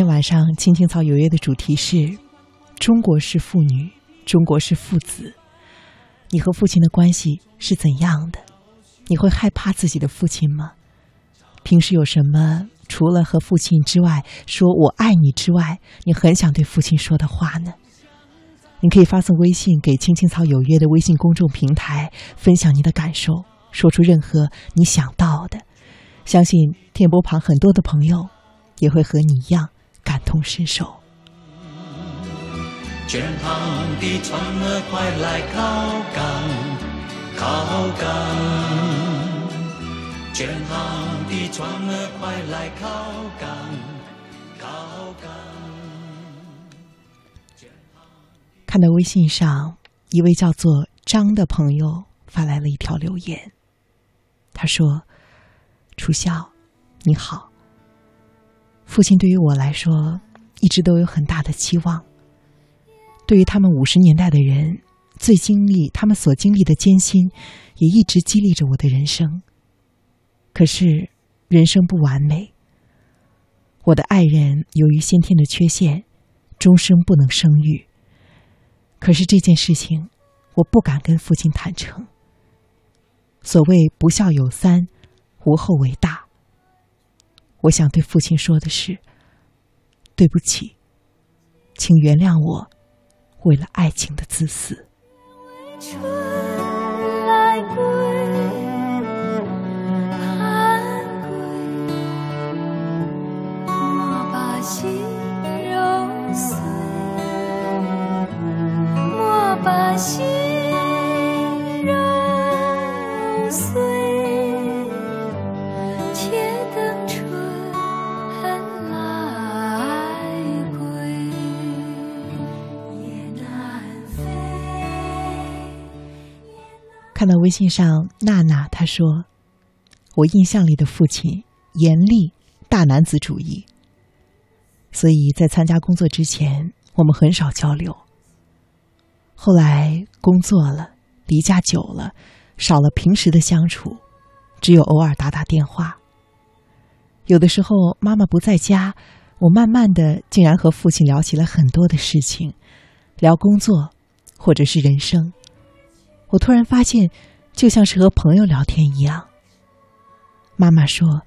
今天晚上青青草有约的主题是中国式妇女中国式父子。你和父亲的关系是怎样的？你会害怕自己的父亲吗？平时有什么除了和父亲之外说我爱你之外你很想对父亲说的话呢？你可以发送微信给青青草有约的微信公众平台分享你的感受说出任何你想到的。相信电波旁很多的朋友也会和你一样感同身受。卷旁的船儿快来靠港，靠港。卷旁的船儿快来靠港，靠港。看到微信上一位叫做张的朋友发来了一条留言，他说：“楚笑，你好，父亲对于我来说一直都有很大的期望。对于他们五十年代的人最经历他们所经历的艰辛也一直激励着我的人生。可是人生不完美我的爱人由于先天的缺陷终生不能生育。可是这件事情我不敢跟父亲坦诚。所谓不孝有三无后为大。我想对父亲说的是：对不起，请原谅我，为了爱情的自私。心揉碎，莫把心。看到微信上娜娜她说我印象里的父亲严厉大男子主义所以在参加工作之前我们很少交流。后来工作了离家久了少了平时的相处只有偶尔打打电话。有的时候妈妈不在家我慢慢的竟然和父亲聊起了很多的事情聊工作或者是人生我突然发现，就像是和朋友聊天一样。妈妈说：“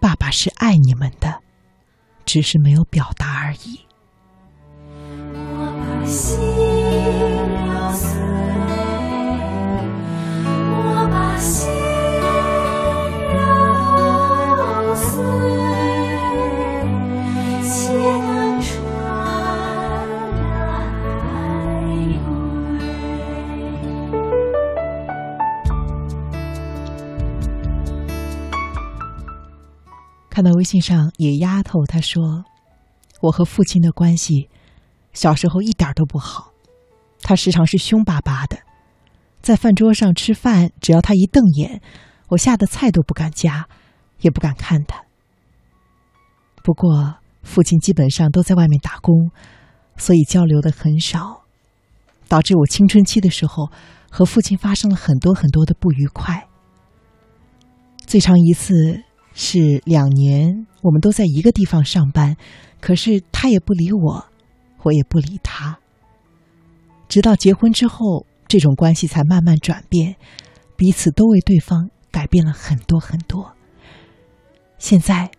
爸爸是爱你们的，只是没有表达而已。”我心。信上野丫头她说我和父亲的关系小时候一点都不好。他时常是凶巴巴的。在饭桌上吃饭只要他一瞪眼我吓得菜都不敢夹也不敢看他。不过父亲基本上都在外面打工所以交流的很少导致我青春期的时候和父亲发生了很多很多的不愉快。最长一次是两年我们都在一个地方上班可是他也不理我我也不理他。直到结婚之后这种关系才慢慢转变彼此都为对方改变了很多很多。现在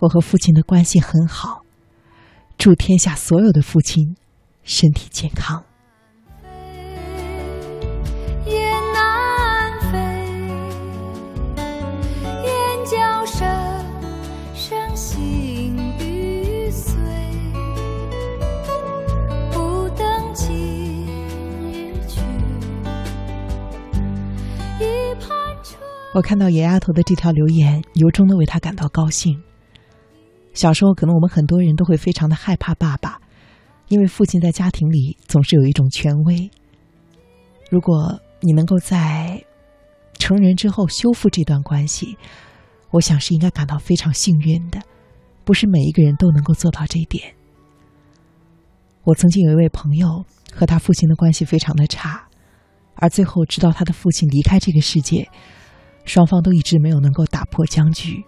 我和父亲的关系很好祝天下所有的父亲身体健康。我看到野丫头的这条留言由衷的为她感到高兴。小时候可能我们很多人都会非常的害怕爸爸因为父亲在家庭里总是有一种权威。如果你能够在成人之后修复这段关系我想是应该感到非常幸运的不是每一个人都能够做到这一点。我曾经有一位朋友和他父亲的关系非常的差而最后直到他的父亲离开这个世界双方都一直没有能够打破僵局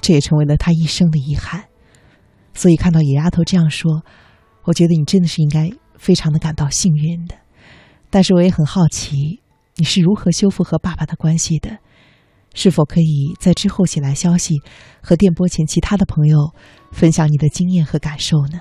这也成为了他一生的遗憾。所以看到野丫头这样说我觉得你真的是应该非常的感到幸运的。但是我也很好奇你是如何修复和爸爸的关系的？是否可以在之后写来消息和电波前其他的朋友分享你的经验和感受呢？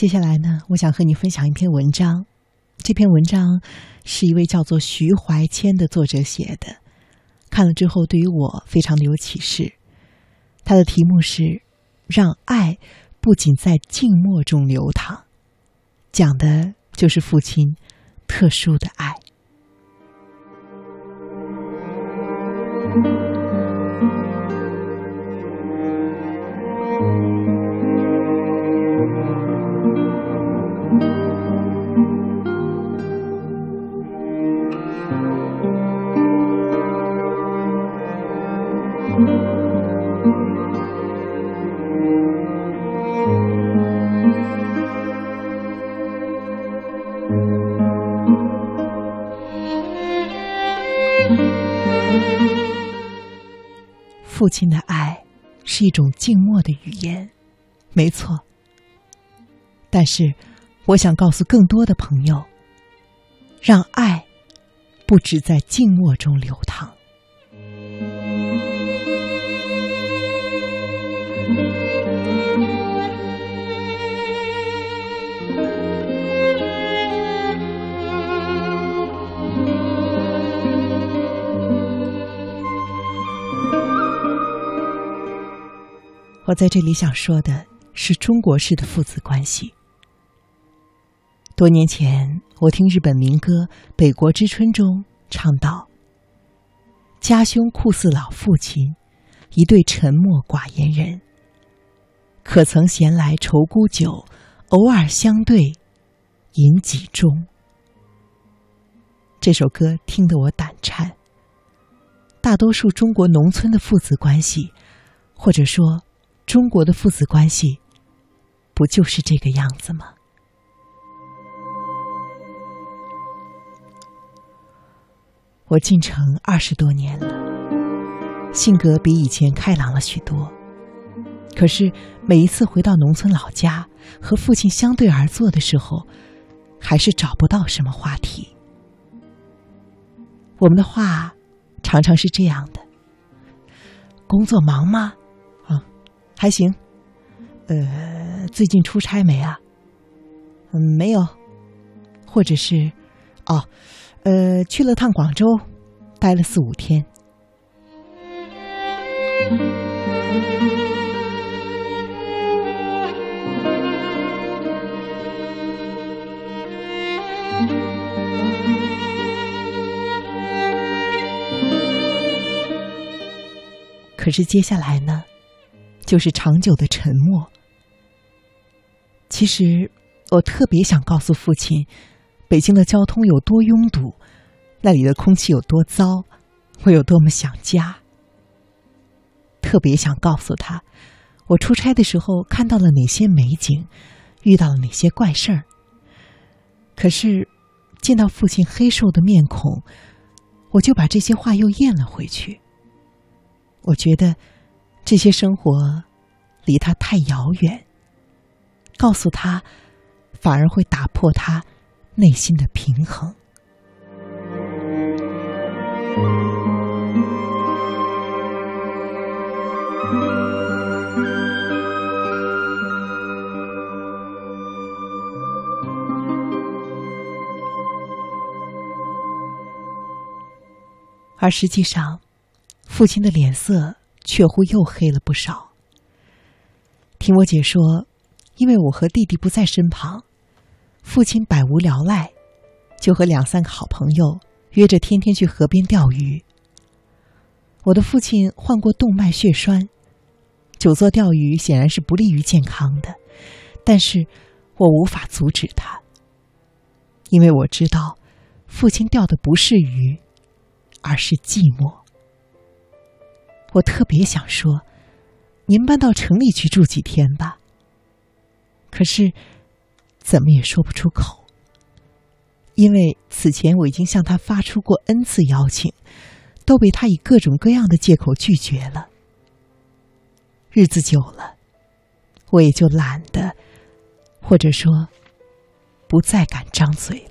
接下来呢，我想和你分享一篇文章。这篇文章是一位叫做徐怀谦的作者写的，看了之后对于我非常的有启示。他的题目是“让爱不仅在静默中流淌”，讲的就是父亲特殊的爱。父亲的爱是一种静默的语言，没错。但是，我想告诉更多的朋友，让爱不止在静默中流淌。我在这里想说的是中国式的父子关系。多年前，我听日本民歌《北国之春》中唱道：“家兄酷似老父亲，一对沉默寡言人。可曾闲来愁沽酒，偶尔相对，饮几盅。”这首歌听得我胆颤。大多数中国农村的父子关系，或者说。中国的父子关系，不就是这个样子吗？我进城二十多年了，性格比以前开朗了许多。可是每一次回到农村老家，和父亲相对而坐的时候，还是找不到什么话题。我们的话常常是这样的：“工作忙吗？”还行，呃，最近出差没啊？嗯，没有，或者是，哦，呃，去了趟广州，待了四五天。可是接下来呢？就是长久的沉默。其实，我特别想告诉父亲，北京的交通有多拥堵，那里的空气有多糟，我有多么想家。特别想告诉他，我出差的时候看到了哪些美景，遇到了哪些怪事儿。可是，见到父亲黑瘦的面孔，我就把这些话又咽了回去。我觉得。这些生活离他太遥远，告诉他，反而会打破他内心的平衡。而实际上，父亲的脸色。却乎又黑了不少。听我姐说，因为我和弟弟不在身旁，父亲百无聊赖，就和两三个好朋友约着天天去河边钓鱼。我的父亲患过动脉血栓，久坐钓鱼显然是不利于健康的，但是我无法阻止他，因为我知道，父亲钓的不是鱼，而是寂寞。我特别想说，您搬到城里去住几天吧。可是，怎么也说不出口，因为此前我已经向他发出过 n 次邀请，都被他以各种各样的借口拒绝了。日子久了，我也就懒得，或者说，不再敢张嘴。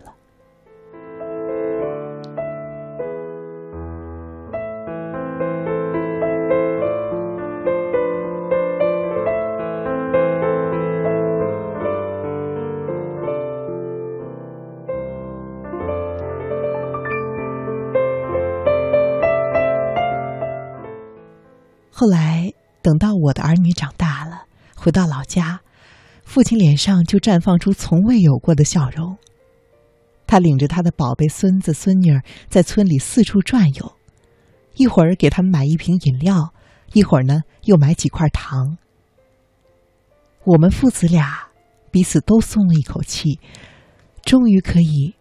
后来，等到我的儿女长大了，回到老家，父亲脸上就绽放出从未有过的笑容。他领着他的宝贝孙子孙女儿在村里四处转悠，一会儿给他们买一瓶饮料，一会儿呢又买几块糖。我们父子俩彼此都松了一口气，终于可以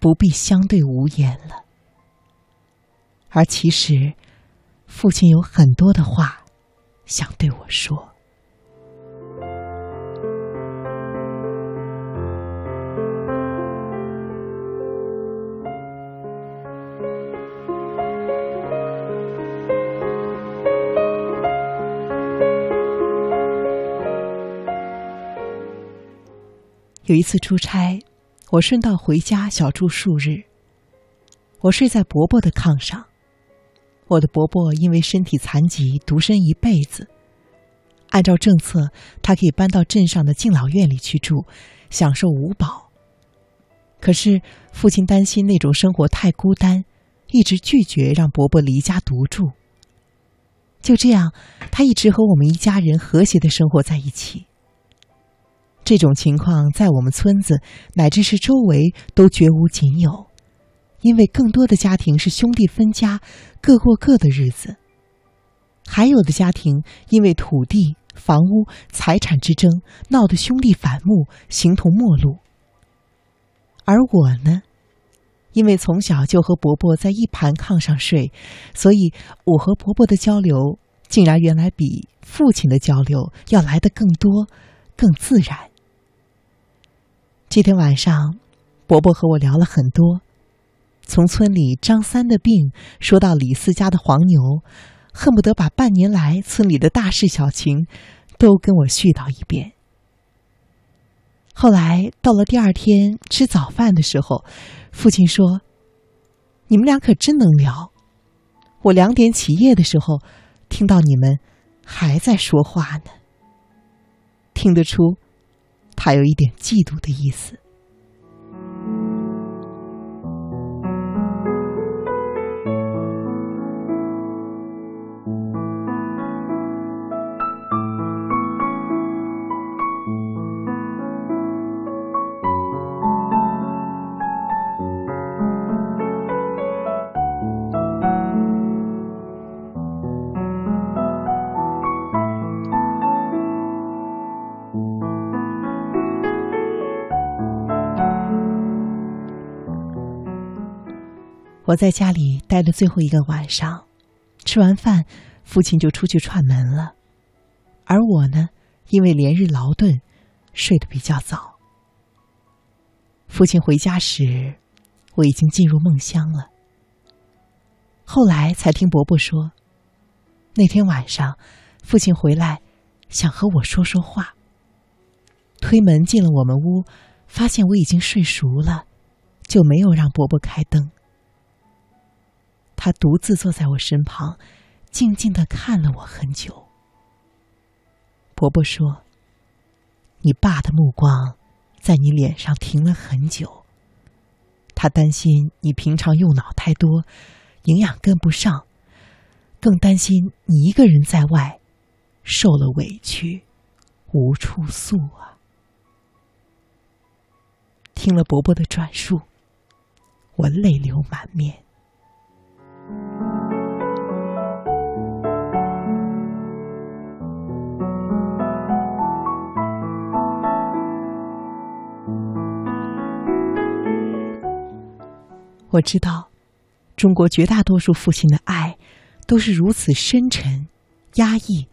不必相对无言了。而其实。父亲有很多的话想对我说。有一次出差，我顺道回家小住数日。我睡在伯伯的炕上。我的伯伯因为身体残疾，独身一辈子。按照政策，他可以搬到镇上的敬老院里去住，享受五保。可是父亲担心那种生活太孤单，一直拒绝让伯伯离家独住。就这样，他一直和我们一家人和谐的生活在一起。这种情况在我们村子乃至是周围都绝无仅有。因为更多的家庭是兄弟分家，各过各的日子；还有的家庭因为土地、房屋、财产之争闹得兄弟反目，形同陌路。而我呢，因为从小就和伯伯在一盘炕上睡，所以我和伯伯的交流竟然原来比父亲的交流要来得更多、更自然。这天晚上，伯伯和我聊了很多。从村里张三的病说到李四家的黄牛，恨不得把半年来村里的大事小情都跟我絮叨一遍。后来到了第二天吃早饭的时候，父亲说：“你们俩可真能聊。我两点起夜的时候，听到你们还在说话呢。听得出，他有一点嫉妒的意思。”我在家里待的最后一个晚上，吃完饭，父亲就出去串门了，而我呢，因为连日劳顿，睡得比较早。父亲回家时，我已经进入梦乡了。后来才听伯伯说，那天晚上，父亲回来，想和我说说话。推门进了我们屋，发现我已经睡熟了，就没有让伯伯开灯。他独自坐在我身旁，静静的看了我很久。伯伯说：“你爸的目光在你脸上停了很久，他担心你平常用脑太多，营养跟不上，更担心你一个人在外受了委屈，无处诉啊。”听了伯伯的转述，我泪流满面。我知道，中国绝大多数父亲的爱都是如此深沉、压抑，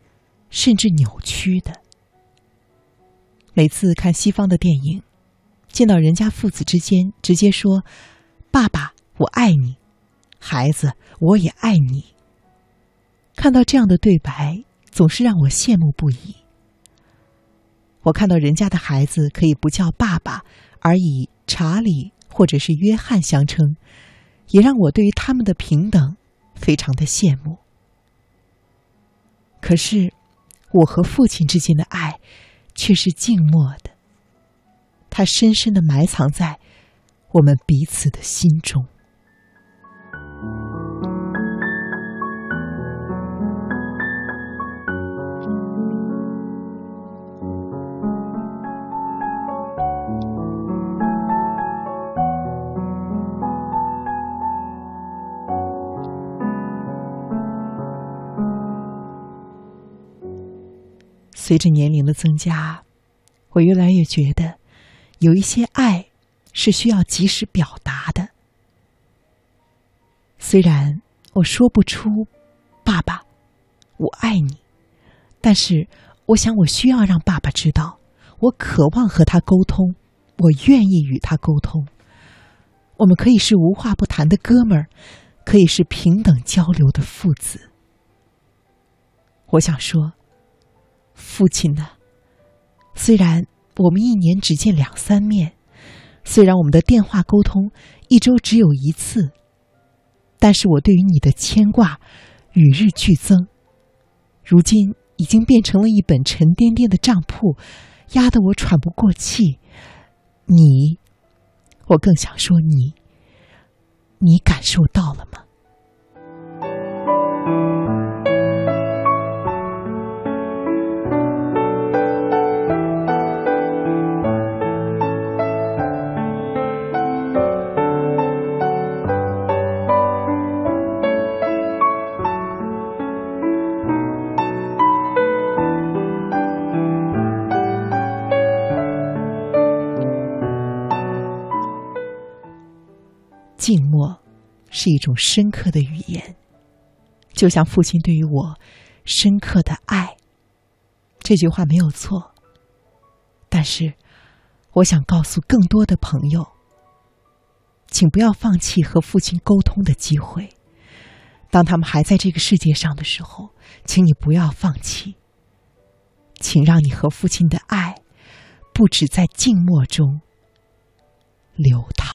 甚至扭曲的。每次看西方的电影，见到人家父子之间直接说“爸爸，我爱你”，“孩子，我也爱你”，看到这样的对白，总是让我羡慕不已。我看到人家的孩子可以不叫爸爸，而以查理。或者是约翰相称，也让我对于他们的平等非常的羡慕。可是，我和父亲之间的爱却是静默的，它深深的埋藏在我们彼此的心中。随着年龄的增加，我越来越觉得，有一些爱是需要及时表达的。虽然我说不出“爸爸，我爱你”，但是我想，我需要让爸爸知道，我渴望和他沟通，我愿意与他沟通。我们可以是无话不谈的哥们儿，可以是平等交流的父子。我想说。父亲呢？虽然我们一年只见两三面，虽然我们的电话沟通一周只有一次，但是我对于你的牵挂与日俱增，如今已经变成了一本沉甸甸的账簿，压得我喘不过气。你，我更想说你，你感受到静默是一种深刻的语言，就像父亲对于我深刻的爱。这句话没有错，但是我想告诉更多的朋友，请不要放弃和父亲沟通的机会。当他们还在这个世界上的时候，请你不要放弃，请让你和父亲的爱不止在静默中流淌。